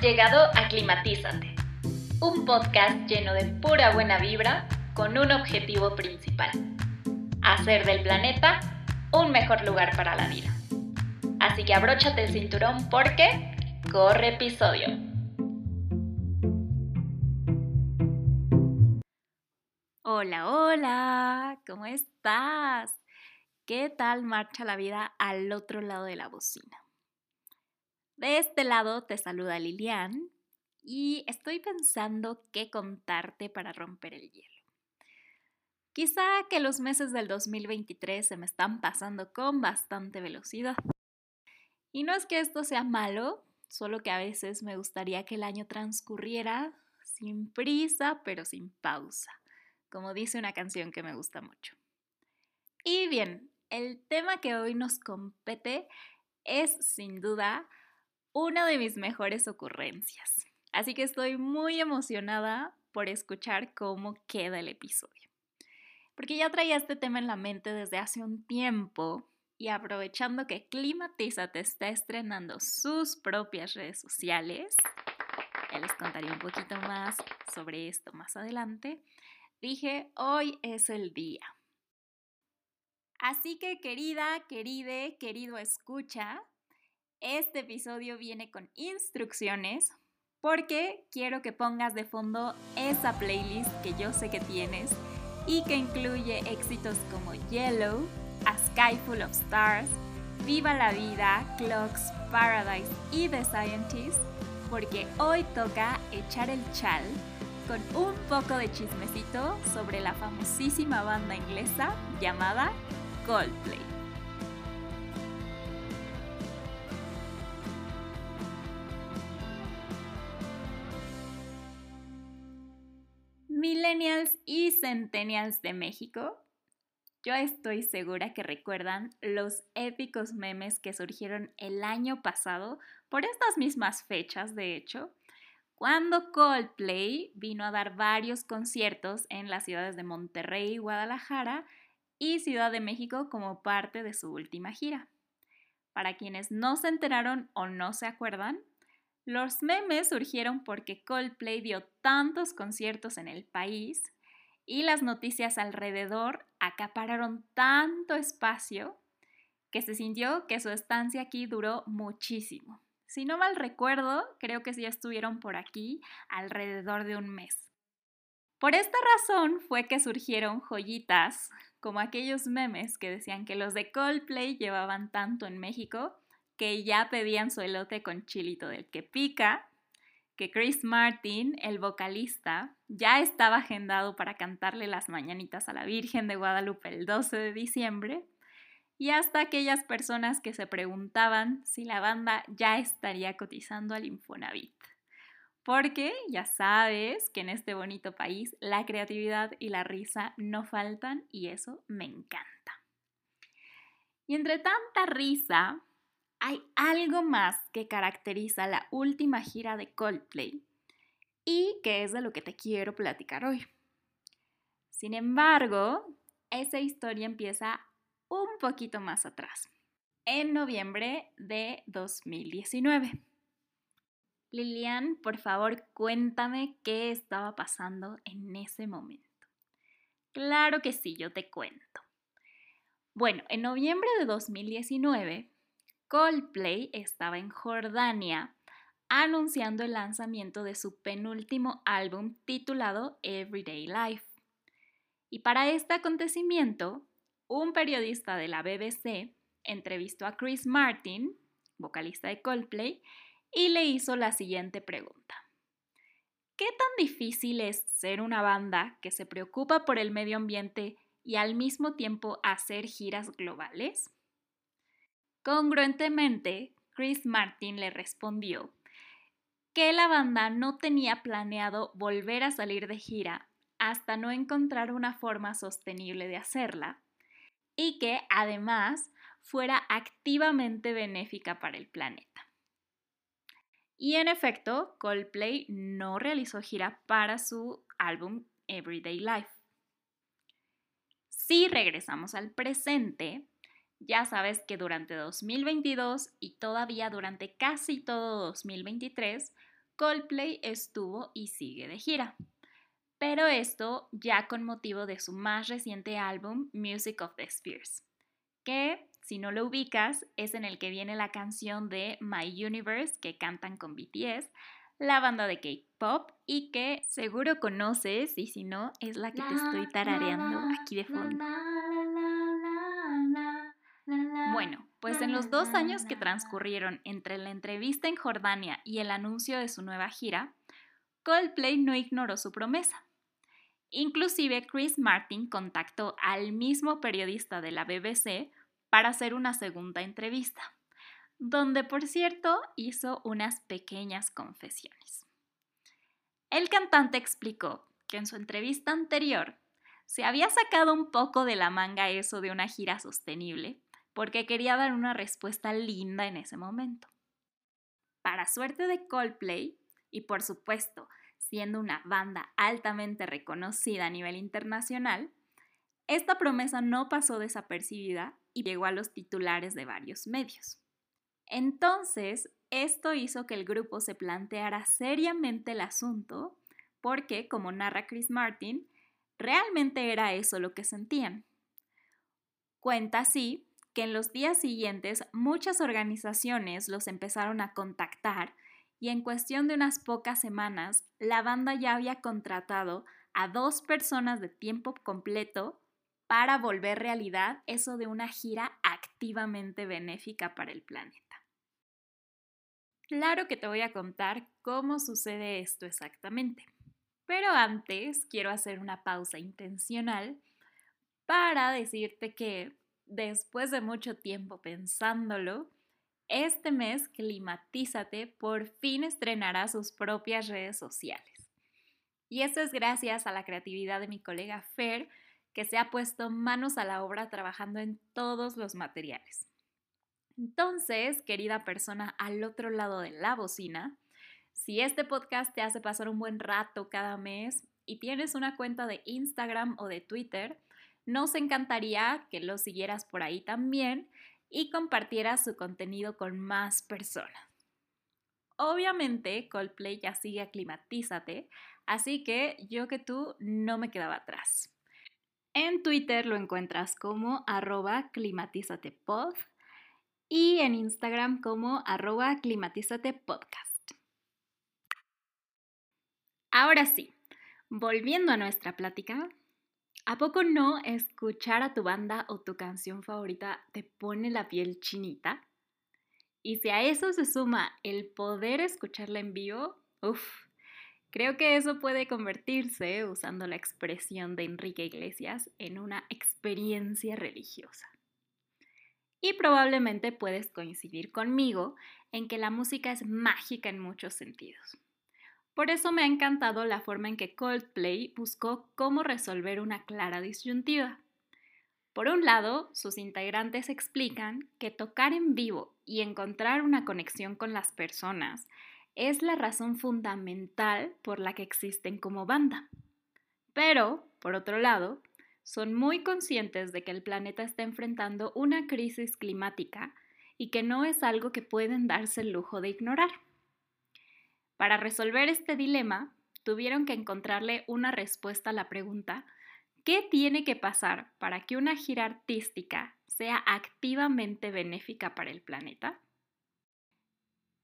Llegado a Climatízate, un podcast lleno de pura buena vibra con un objetivo principal, hacer del planeta un mejor lugar para la vida. Así que abróchate el cinturón porque corre episodio. Hola, hola, ¿cómo estás? ¿Qué tal marcha la vida al otro lado de la bocina? De este lado te saluda Lilian y estoy pensando qué contarte para romper el hielo. Quizá que los meses del 2023 se me están pasando con bastante velocidad. Y no es que esto sea malo, solo que a veces me gustaría que el año transcurriera sin prisa, pero sin pausa, como dice una canción que me gusta mucho. Y bien, el tema que hoy nos compete es sin duda una de mis mejores ocurrencias. Así que estoy muy emocionada por escuchar cómo queda el episodio. Porque ya traía este tema en la mente desde hace un tiempo y aprovechando que Climatiza te está estrenando sus propias redes sociales, ya les contaré un poquito más sobre esto más adelante, dije, hoy es el día. Así que querida, queride, querido escucha, este episodio viene con instrucciones porque quiero que pongas de fondo esa playlist que yo sé que tienes y que incluye éxitos como Yellow, A Sky Full of Stars, Viva la Vida, Clocks, Paradise y The Scientist, porque hoy toca echar el chal con un poco de chismecito sobre la famosísima banda inglesa llamada Coldplay. Centennials de México, yo estoy segura que recuerdan los épicos memes que surgieron el año pasado, por estas mismas fechas, de hecho, cuando Coldplay vino a dar varios conciertos en las ciudades de Monterrey, Guadalajara y Ciudad de México como parte de su última gira. Para quienes no se enteraron o no se acuerdan, los memes surgieron porque Coldplay dio tantos conciertos en el país y las noticias alrededor acapararon tanto espacio que se sintió que su estancia aquí duró muchísimo. Si no mal recuerdo, creo que sí estuvieron por aquí alrededor de un mes. Por esta razón fue que surgieron joyitas como aquellos memes que decían que los de Coldplay llevaban tanto en México que ya pedían su elote con chilito del que pica, que Chris Martin, el vocalista, ya estaba agendado para cantarle las mañanitas a la Virgen de Guadalupe el 12 de diciembre, y hasta aquellas personas que se preguntaban si la banda ya estaría cotizando al Infonavit. Porque ya sabes que en este bonito país la creatividad y la risa no faltan y eso me encanta. Y entre tanta risa, hay algo más que caracteriza la última gira de Coldplay y que es de lo que te quiero platicar hoy. Sin embargo, esa historia empieza un poquito más atrás, en noviembre de 2019. Lilian, por favor, cuéntame qué estaba pasando en ese momento. Claro que sí, yo te cuento. Bueno, en noviembre de 2019, Coldplay estaba en Jordania anunciando el lanzamiento de su penúltimo álbum titulado Everyday Life. Y para este acontecimiento, un periodista de la BBC entrevistó a Chris Martin, vocalista de Coldplay, y le hizo la siguiente pregunta. ¿Qué tan difícil es ser una banda que se preocupa por el medio ambiente y al mismo tiempo hacer giras globales? Congruentemente, Chris Martin le respondió que la banda no tenía planeado volver a salir de gira hasta no encontrar una forma sostenible de hacerla y que además fuera activamente benéfica para el planeta. Y en efecto, Coldplay no realizó gira para su álbum Everyday Life. Si regresamos al presente, ya sabes que durante 2022 y todavía durante casi todo 2023, Coldplay estuvo y sigue de gira. Pero esto ya con motivo de su más reciente álbum, Music of the Spheres, que, si no lo ubicas, es en el que viene la canción de My Universe que cantan con BTS, la banda de K-pop y que seguro conoces y si no es la que te estoy tarareando aquí de fondo. Bueno, pues en los dos años que transcurrieron entre la entrevista en Jordania y el anuncio de su nueva gira, Coldplay no ignoró su promesa. Inclusive Chris Martin contactó al mismo periodista de la BBC para hacer una segunda entrevista, donde por cierto hizo unas pequeñas confesiones. El cantante explicó que en su entrevista anterior se había sacado un poco de la manga eso de una gira sostenible porque quería dar una respuesta linda en ese momento. Para suerte de Coldplay, y por supuesto, siendo una banda altamente reconocida a nivel internacional, esta promesa no pasó desapercibida y llegó a los titulares de varios medios. Entonces, esto hizo que el grupo se planteara seriamente el asunto porque, como narra Chris Martin, realmente era eso lo que sentían. Cuenta así que en los días siguientes muchas organizaciones los empezaron a contactar y en cuestión de unas pocas semanas la banda ya había contratado a dos personas de tiempo completo para volver realidad eso de una gira activamente benéfica para el planeta. Claro que te voy a contar cómo sucede esto exactamente, pero antes quiero hacer una pausa intencional para decirte que después de mucho tiempo pensándolo, este mes Climatízate por fin estrenará sus propias redes sociales. Y esto es gracias a la creatividad de mi colega Fer, que se ha puesto manos a la obra trabajando en todos los materiales. Entonces, querida persona al otro lado de la bocina, si este podcast te hace pasar un buen rato cada mes y tienes una cuenta de Instagram o de Twitter, nos encantaría que lo siguieras por ahí también y compartieras su contenido con más personas. Obviamente, Coldplay ya sigue Aclimatízate, así que yo que tú no me quedaba atrás. En Twitter lo encuentras como arroba climatizatepod y en Instagram como arroba climatizatepodcast. Ahora sí, volviendo a nuestra plática, ¿A poco no escuchar a tu banda o tu canción favorita te pone la piel chinita? Y si a eso se suma el poder escucharla en vivo, uff, creo que eso puede convertirse, usando la expresión de Enrique Iglesias, en una experiencia religiosa. Y probablemente puedes coincidir conmigo en que la música es mágica en muchos sentidos. Por eso me ha encantado la forma en que Coldplay buscó cómo resolver una clara disyuntiva. Por un lado, sus integrantes explican que tocar en vivo y encontrar una conexión con las personas es la razón fundamental por la que existen como banda. Pero, por otro lado, son muy conscientes de que el planeta está enfrentando una crisis climática y que no es algo que pueden darse el lujo de ignorar. Para resolver este dilema, tuvieron que encontrarle una respuesta a la pregunta, ¿qué tiene que pasar para que una gira artística sea activamente benéfica para el planeta?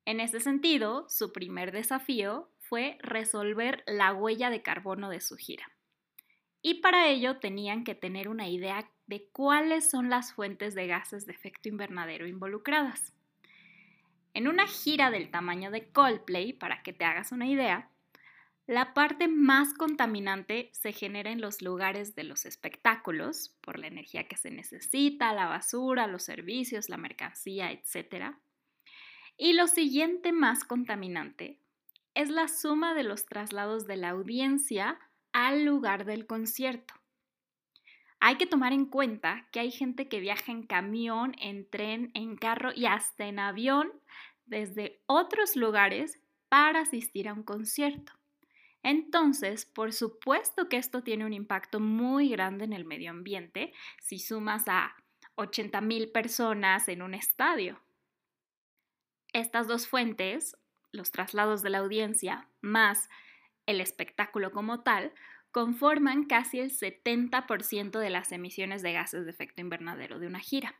En ese sentido, su primer desafío fue resolver la huella de carbono de su gira. Y para ello tenían que tener una idea de cuáles son las fuentes de gases de efecto invernadero involucradas. En una gira del tamaño de Coldplay, para que te hagas una idea, la parte más contaminante se genera en los lugares de los espectáculos, por la energía que se necesita, la basura, los servicios, la mercancía, etc. Y lo siguiente más contaminante es la suma de los traslados de la audiencia al lugar del concierto. Hay que tomar en cuenta que hay gente que viaja en camión, en tren, en carro y hasta en avión desde otros lugares para asistir a un concierto. Entonces, por supuesto que esto tiene un impacto muy grande en el medio ambiente si sumas a 80 mil personas en un estadio. Estas dos fuentes, los traslados de la audiencia, más el espectáculo como tal, conforman casi el 70% de las emisiones de gases de efecto invernadero de una gira.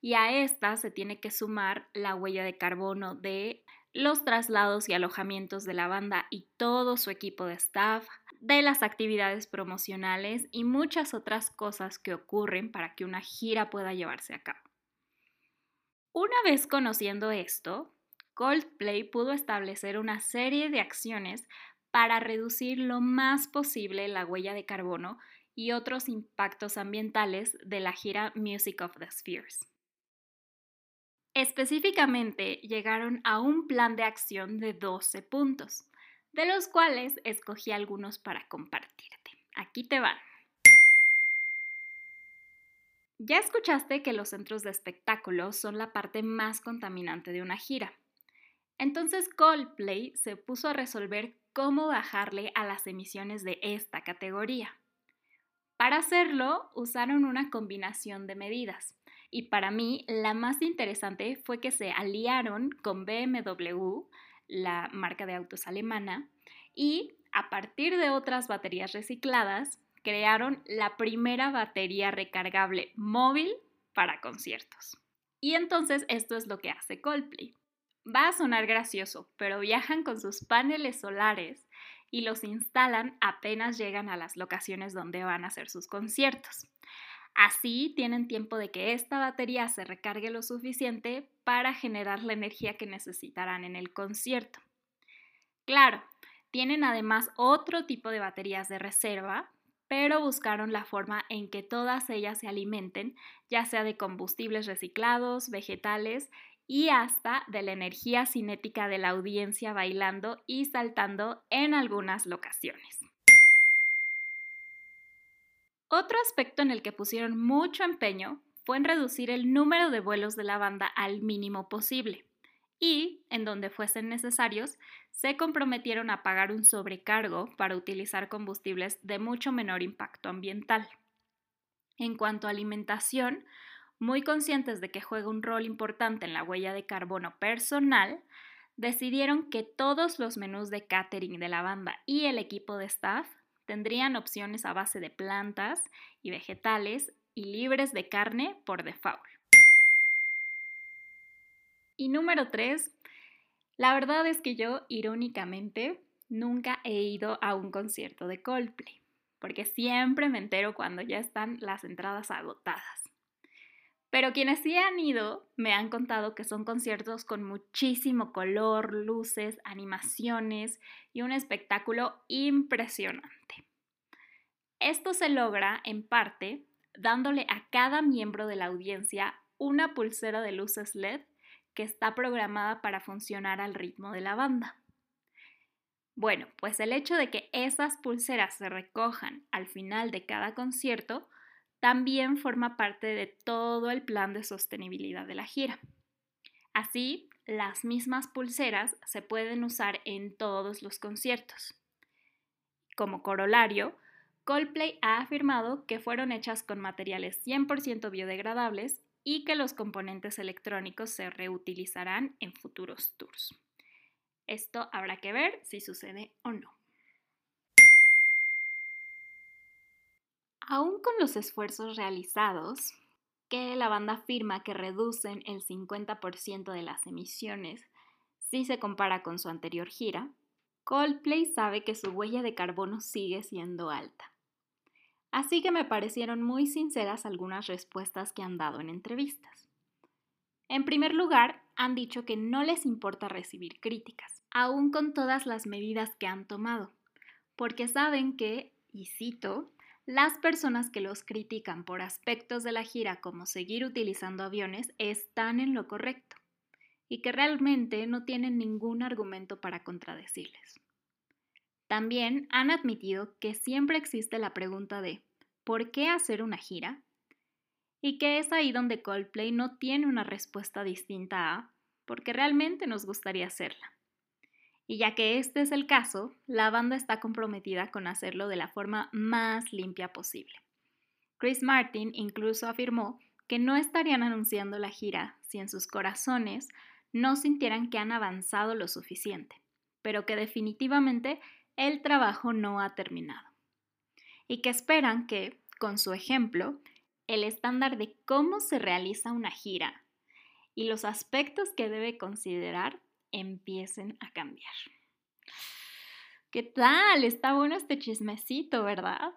Y a esta se tiene que sumar la huella de carbono de los traslados y alojamientos de la banda y todo su equipo de staff, de las actividades promocionales y muchas otras cosas que ocurren para que una gira pueda llevarse a cabo. Una vez conociendo esto, Coldplay pudo establecer una serie de acciones para reducir lo más posible la huella de carbono y otros impactos ambientales de la gira Music of the Spheres. Específicamente, llegaron a un plan de acción de 12 puntos, de los cuales escogí algunos para compartirte. Aquí te van. Ya escuchaste que los centros de espectáculo son la parte más contaminante de una gira. Entonces Coldplay se puso a resolver cómo bajarle a las emisiones de esta categoría. Para hacerlo, usaron una combinación de medidas. Y para mí, la más interesante fue que se aliaron con BMW, la marca de autos alemana, y a partir de otras baterías recicladas, crearon la primera batería recargable móvil para conciertos. Y entonces esto es lo que hace Coldplay. Va a sonar gracioso, pero viajan con sus paneles solares y los instalan apenas llegan a las locaciones donde van a hacer sus conciertos. Así tienen tiempo de que esta batería se recargue lo suficiente para generar la energía que necesitarán en el concierto. Claro, tienen además otro tipo de baterías de reserva, pero buscaron la forma en que todas ellas se alimenten, ya sea de combustibles reciclados, vegetales y hasta de la energía cinética de la audiencia bailando y saltando en algunas locaciones. Otro aspecto en el que pusieron mucho empeño fue en reducir el número de vuelos de la banda al mínimo posible y, en donde fuesen necesarios, se comprometieron a pagar un sobrecargo para utilizar combustibles de mucho menor impacto ambiental. En cuanto a alimentación, muy conscientes de que juega un rol importante en la huella de carbono personal, decidieron que todos los menús de catering de la banda y el equipo de staff tendrían opciones a base de plantas y vegetales y libres de carne por default. Y número 3, la verdad es que yo, irónicamente, nunca he ido a un concierto de Coldplay, porque siempre me entero cuando ya están las entradas agotadas. Pero quienes sí han ido me han contado que son conciertos con muchísimo color, luces, animaciones y un espectáculo impresionante. Esto se logra en parte dándole a cada miembro de la audiencia una pulsera de luces LED que está programada para funcionar al ritmo de la banda. Bueno, pues el hecho de que esas pulseras se recojan al final de cada concierto también forma parte de todo el plan de sostenibilidad de la gira. Así, las mismas pulseras se pueden usar en todos los conciertos. Como corolario, Coldplay ha afirmado que fueron hechas con materiales 100% biodegradables y que los componentes electrónicos se reutilizarán en futuros tours. Esto habrá que ver si sucede o no. Aún con los esfuerzos realizados, que la banda afirma que reducen el 50% de las emisiones si se compara con su anterior gira, Coldplay sabe que su huella de carbono sigue siendo alta. Así que me parecieron muy sinceras algunas respuestas que han dado en entrevistas. En primer lugar, han dicho que no les importa recibir críticas, aún con todas las medidas que han tomado, porque saben que, y cito, las personas que los critican por aspectos de la gira como seguir utilizando aviones están en lo correcto y que realmente no tienen ningún argumento para contradecirles. También han admitido que siempre existe la pregunta de ¿por qué hacer una gira? Y que es ahí donde Coldplay no tiene una respuesta distinta a porque realmente nos gustaría hacerla. Y ya que este es el caso, la banda está comprometida con hacerlo de la forma más limpia posible. Chris Martin incluso afirmó que no estarían anunciando la gira si en sus corazones no sintieran que han avanzado lo suficiente, pero que definitivamente el trabajo no ha terminado. Y que esperan que, con su ejemplo, el estándar de cómo se realiza una gira y los aspectos que debe considerar empiecen a cambiar. ¿Qué tal? Está bueno este chismecito, ¿verdad?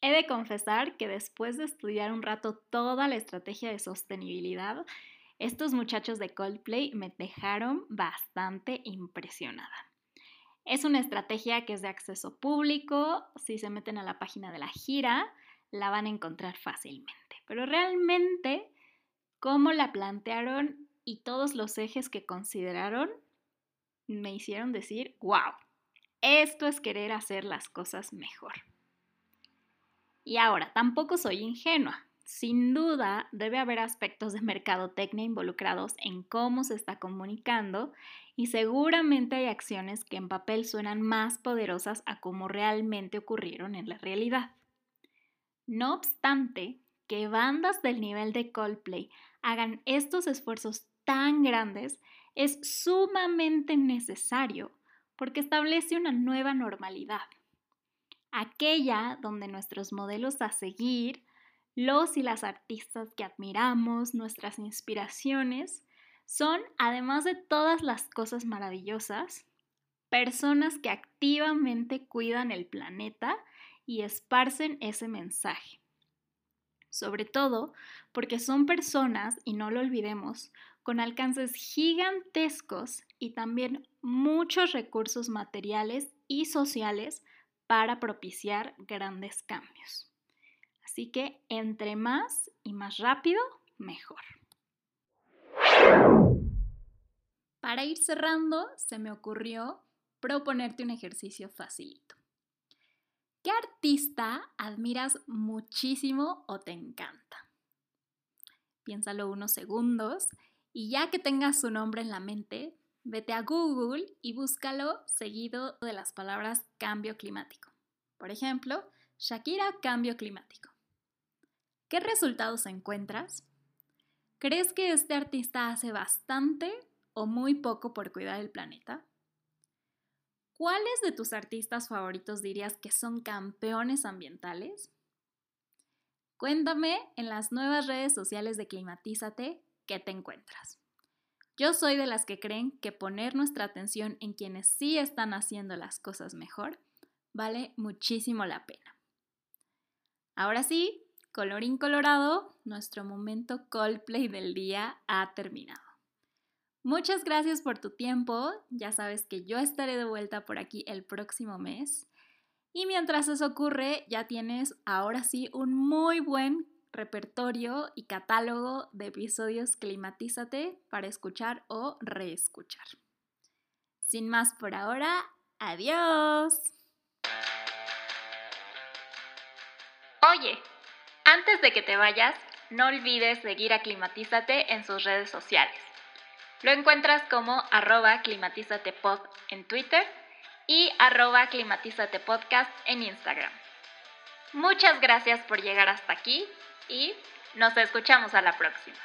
He de confesar que después de estudiar un rato toda la estrategia de sostenibilidad, estos muchachos de Coldplay me dejaron bastante impresionada. Es una estrategia que es de acceso público, si se meten a la página de la gira, la van a encontrar fácilmente. Pero realmente, cómo la plantearon y todos los ejes que consideraron, me hicieron decir, wow, esto es querer hacer las cosas mejor. Y ahora, tampoco soy ingenua. Sin duda, debe haber aspectos de mercadotecnia involucrados en cómo se está comunicando y seguramente hay acciones que en papel suenan más poderosas a cómo realmente ocurrieron en la realidad. No obstante, que bandas del nivel de Coldplay hagan estos esfuerzos tan grandes es sumamente necesario porque establece una nueva normalidad, aquella donde nuestros modelos a seguir, los y las artistas que admiramos, nuestras inspiraciones, son, además de todas las cosas maravillosas, personas que activamente cuidan el planeta y esparcen ese mensaje. Sobre todo porque son personas, y no lo olvidemos, con alcances gigantescos y también muchos recursos materiales y sociales para propiciar grandes cambios. Así que entre más y más rápido, mejor. Para ir cerrando, se me ocurrió proponerte un ejercicio facilito. ¿Qué artista admiras muchísimo o te encanta? Piénsalo unos segundos y ya que tengas su nombre en la mente, vete a Google y búscalo seguido de las palabras cambio climático. Por ejemplo, Shakira cambio climático. ¿Qué resultados encuentras? ¿Crees que este artista hace bastante o muy poco por cuidar el planeta? ¿Cuáles de tus artistas favoritos dirías que son campeones ambientales? Cuéntame en las nuevas redes sociales de Climatízate qué te encuentras. Yo soy de las que creen que poner nuestra atención en quienes sí están haciendo las cosas mejor vale muchísimo la pena. Ahora sí, colorín colorado, nuestro momento Coldplay del día ha terminado. Muchas gracias por tu tiempo, ya sabes que yo estaré de vuelta por aquí el próximo mes. Y mientras eso ocurre, ya tienes ahora sí un muy buen repertorio y catálogo de episodios Climatízate para escuchar o reescuchar. Sin más por ahora, adiós. Oye, antes de que te vayas, no olvides seguir a Climatízate en sus redes sociales. Lo encuentras como arroba climatizatepod en Twitter y arroba climatizatepodcast en Instagram. Muchas gracias por llegar hasta aquí y nos escuchamos a la próxima.